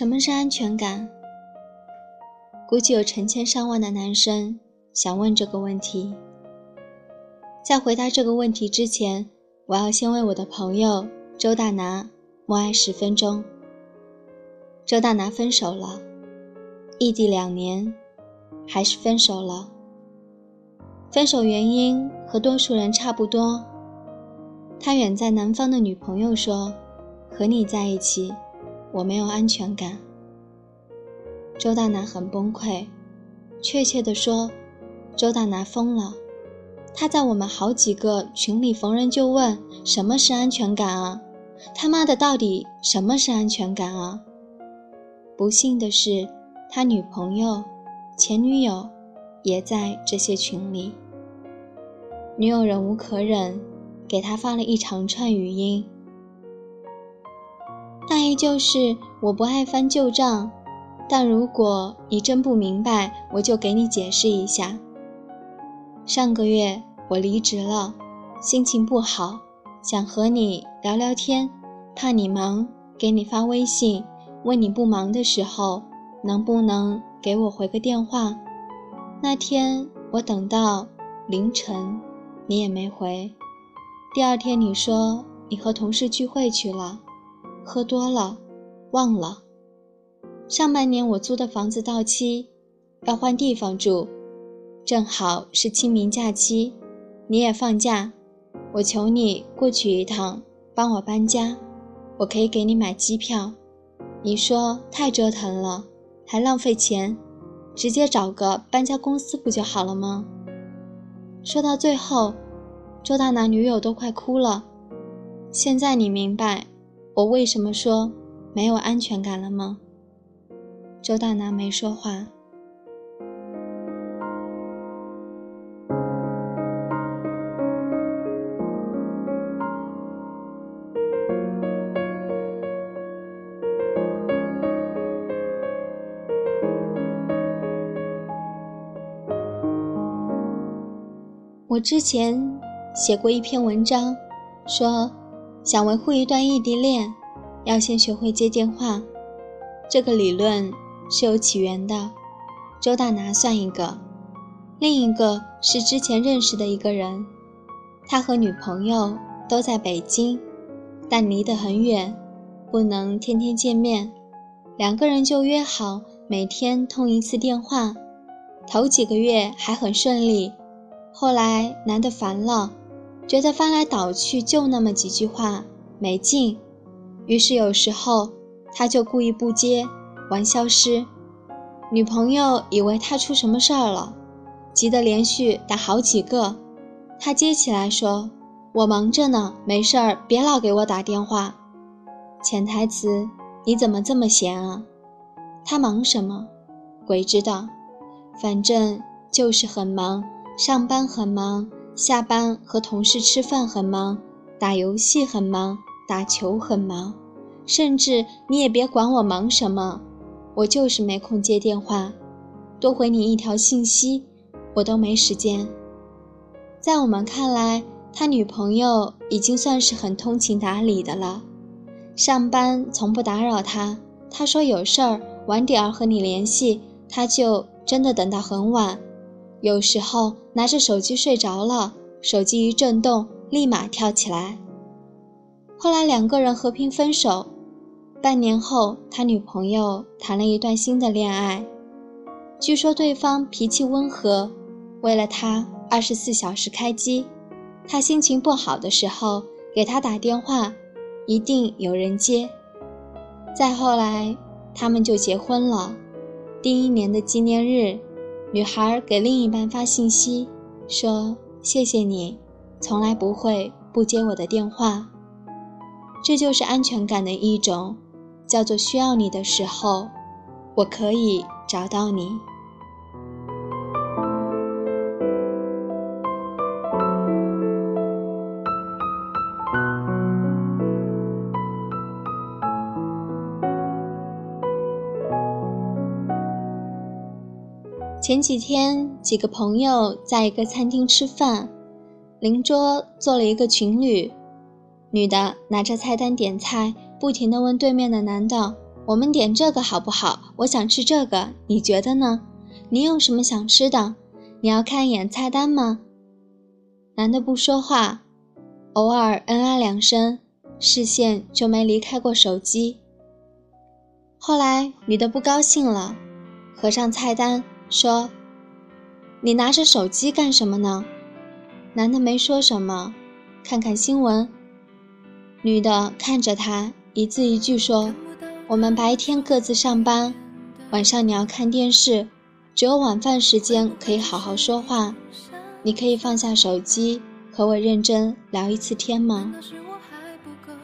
什么是安全感？估计有成千上万的男生想问这个问题。在回答这个问题之前，我要先为我的朋友周大拿默哀十分钟。周大拿分手了，异地两年，还是分手了。分手原因和多数人差不多。他远在南方的女朋友说：“和你在一起。”我没有安全感。周大拿很崩溃，确切地说，周大拿疯了。他在我们好几个群里逢人就问：“什么是安全感啊？他妈的，到底什么是安全感啊？”不幸的是，他女朋友、前女友也在这些群里。女友忍无可忍，给他发了一长串语音。大意就是我不爱翻旧账，但如果你真不明白，我就给你解释一下。上个月我离职了，心情不好，想和你聊聊天，怕你忙，给你发微信问你不忙的时候能不能给我回个电话。那天我等到凌晨，你也没回。第二天你说你和同事聚会去了。喝多了，忘了。上半年我租的房子到期，要换地方住，正好是清明假期，你也放假，我求你过去一趟，帮我搬家，我可以给你买机票。你说太折腾了，还浪费钱，直接找个搬家公司不就好了吗？说到最后，周大拿女友都快哭了。现在你明白。我为什么说没有安全感了吗？周大拿没说话。我之前写过一篇文章，说。想维护一段异地恋，要先学会接电话。这个理论是有起源的，周大拿算一个，另一个是之前认识的一个人，他和女朋友都在北京，但离得很远，不能天天见面，两个人就约好每天通一次电话。头几个月还很顺利，后来男的烦了。觉得翻来倒去就那么几句话没劲，于是有时候他就故意不接，玩消失。女朋友以为他出什么事儿了，急得连续打好几个。他接起来说：“我忙着呢，没事儿，别老给我打电话。”潜台词：你怎么这么闲啊？他忙什么？鬼知道，反正就是很忙，上班很忙。下班和同事吃饭很忙，打游戏很忙，打球很忙，甚至你也别管我忙什么，我就是没空接电话，多回你一条信息，我都没时间。在我们看来，他女朋友已经算是很通情达理的了，上班从不打扰他，他说有事儿晚点儿和你联系，他就真的等到很晚。有时候拿着手机睡着了，手机一震动，立马跳起来。后来两个人和平分手，半年后，他女朋友谈了一段新的恋爱。据说对方脾气温和，为了他二十四小时开机。他心情不好的时候给他打电话，一定有人接。再后来，他们就结婚了。第一年的纪念日。女孩给另一半发信息，说：“谢谢你，从来不会不接我的电话。”这就是安全感的一种，叫做需要你的时候，我可以找到你。前几天，几个朋友在一个餐厅吃饭，邻桌坐了一个情侣，女的拿着菜单点菜，不停地问对面的男的：“我们点这个好不好？我想吃这个，你觉得呢？你有什么想吃的？你要看一眼菜单吗？男的不说话，偶尔嗯啊两声，视线就没离开过手机。后来女的不高兴了，合上菜单说：“你拿着手机干什么呢？”男的没说什么，看看新闻。女的看着他，一字一句说。我们白天各自上班，晚上你要看电视，只有晚饭时间可以好好说话。你可以放下手机和我认真聊一次天吗？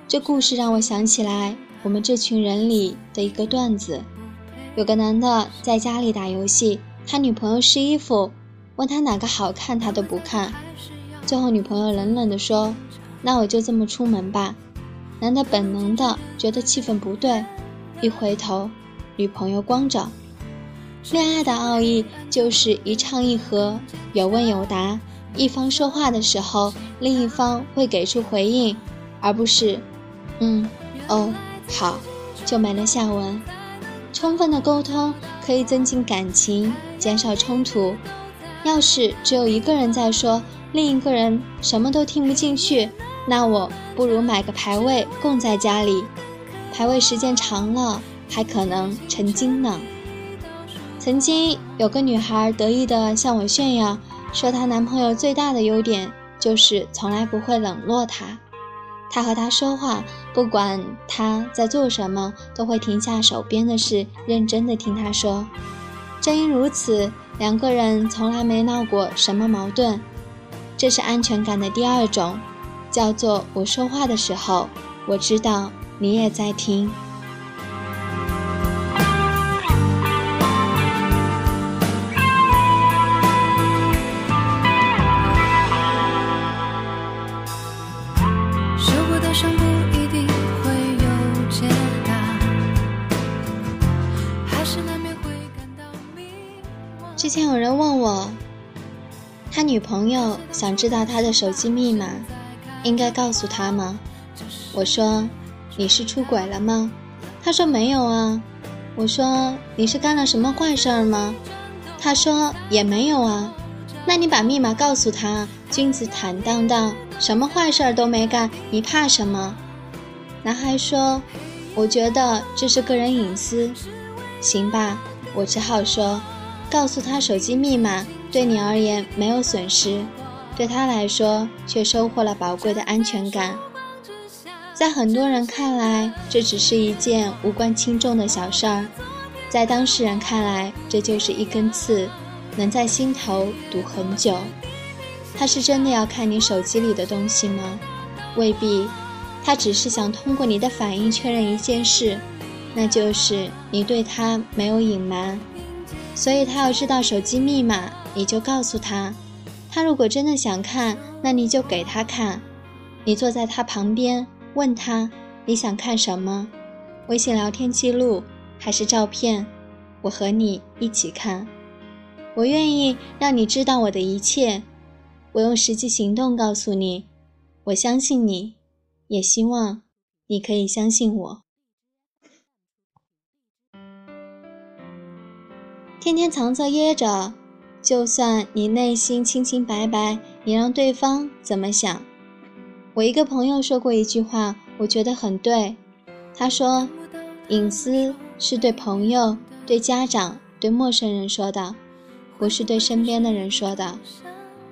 这故事让我想起来我们这群人里的一个段子：有个男的在家里打游戏，他女朋友试衣服，问他哪个好看，他都不看。最后女朋友冷冷地说：“那我就这么出门吧。”男的本能的觉得气氛不对。一回头，女朋友光着。恋爱的奥义就是一唱一和，有问有答。一方说话的时候，另一方会给出回应，而不是“嗯，哦，好”，就没了下文。充分的沟通可以增进感情，减少冲突。要是只有一个人在说，另一个人什么都听不进去，那我不如买个牌位供在家里。排位时间长了，还可能成精呢。曾经有个女孩得意地向我炫耀，说她男朋友最大的优点就是从来不会冷落她。他和他说话，不管他在做什么，都会停下手边的事，认真的听他说。正因如此，两个人从来没闹过什么矛盾。这是安全感的第二种，叫做我说话的时候，我知道。你也在听。前有人问我，他女朋友想知道他的手机密码，应该告诉他吗？我说。你是出轨了吗？他说没有啊。我说你是干了什么坏事儿吗？他说也没有啊。那你把密码告诉他。君子坦荡荡，什么坏事儿都没干，你怕什么？男孩说，我觉得这是个人隐私。行吧，我只好说，告诉他手机密码，对你而言没有损失，对他来说却收获了宝贵的安全感。在很多人看来，这只是一件无关轻重的小事儿；在当事人看来，这就是一根刺，能在心头堵很久。他是真的要看你手机里的东西吗？未必，他只是想通过你的反应确认一件事，那就是你对他没有隐瞒。所以他要知道手机密码，你就告诉他。他如果真的想看，那你就给他看。你坐在他旁边。问他你想看什么？微信聊天记录还是照片？我和你一起看。我愿意让你知道我的一切。我用实际行动告诉你，我相信你，也希望你可以相信我。天天藏着掖着，就算你内心清清白白，你让对方怎么想？我一个朋友说过一句话，我觉得很对。他说：“隐私是对朋友、对家长、对陌生人说的，不是对身边的人说的。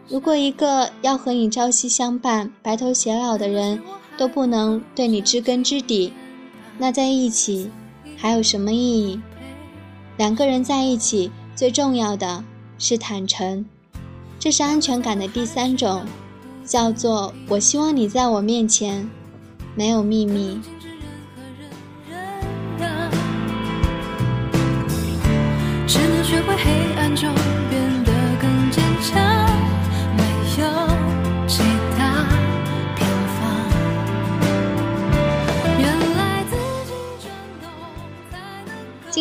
如果一个要和你朝夕相伴、白头偕老的人都不能对你知根知底，那在一起还有什么意义？两个人在一起最重要的是坦诚，这是安全感的第三种。”叫做我希望你在我面前没有秘密。只能学会黑暗中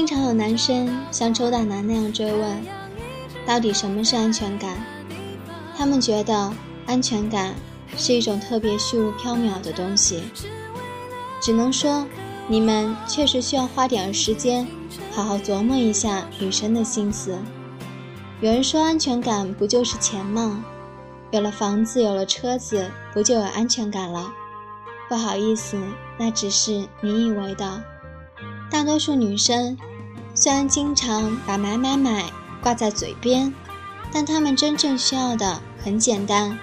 经常有男生像周大男那样追问，到底什么是安全感？他们觉得。安全感是一种特别虚无缥缈的东西，只能说你们确实需要花点时间，好好琢磨一下女生的心思。有人说安全感不就是钱吗？有了房子，有了车子，不就有安全感了？不好意思，那只是你以为的。大多数女生虽然经常把买买买挂在嘴边，但他们真正需要的很简单，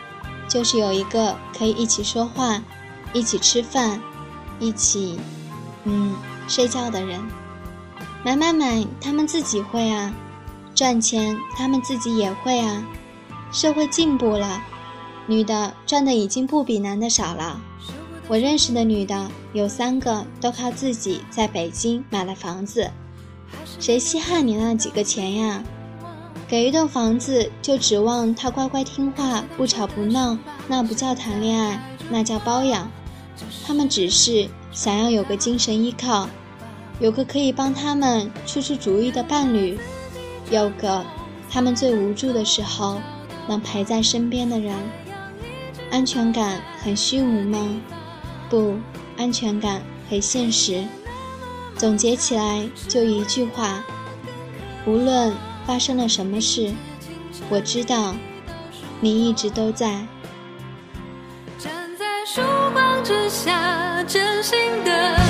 就是有一个可以一起说话、一起吃饭、一起……嗯，睡觉的人。买买买，他们自己会啊；赚钱，他们自己也会啊。社会进步了，女的赚的已经不比男的少了。我认识的女的有三个都靠自己在北京买了房子，谁稀罕你那几个钱呀？给一栋房子就指望他乖乖听话不吵不闹，那不叫谈恋爱，那叫包养。他们只是想要有个精神依靠，有个可以帮他们出出主意的伴侣，有个他们最无助的时候能陪在身边的人。安全感很虚无吗？不，安全感很现实。总结起来就一句话：无论发生了什么事，我知道你一直都在。站在曙光之下，真心的。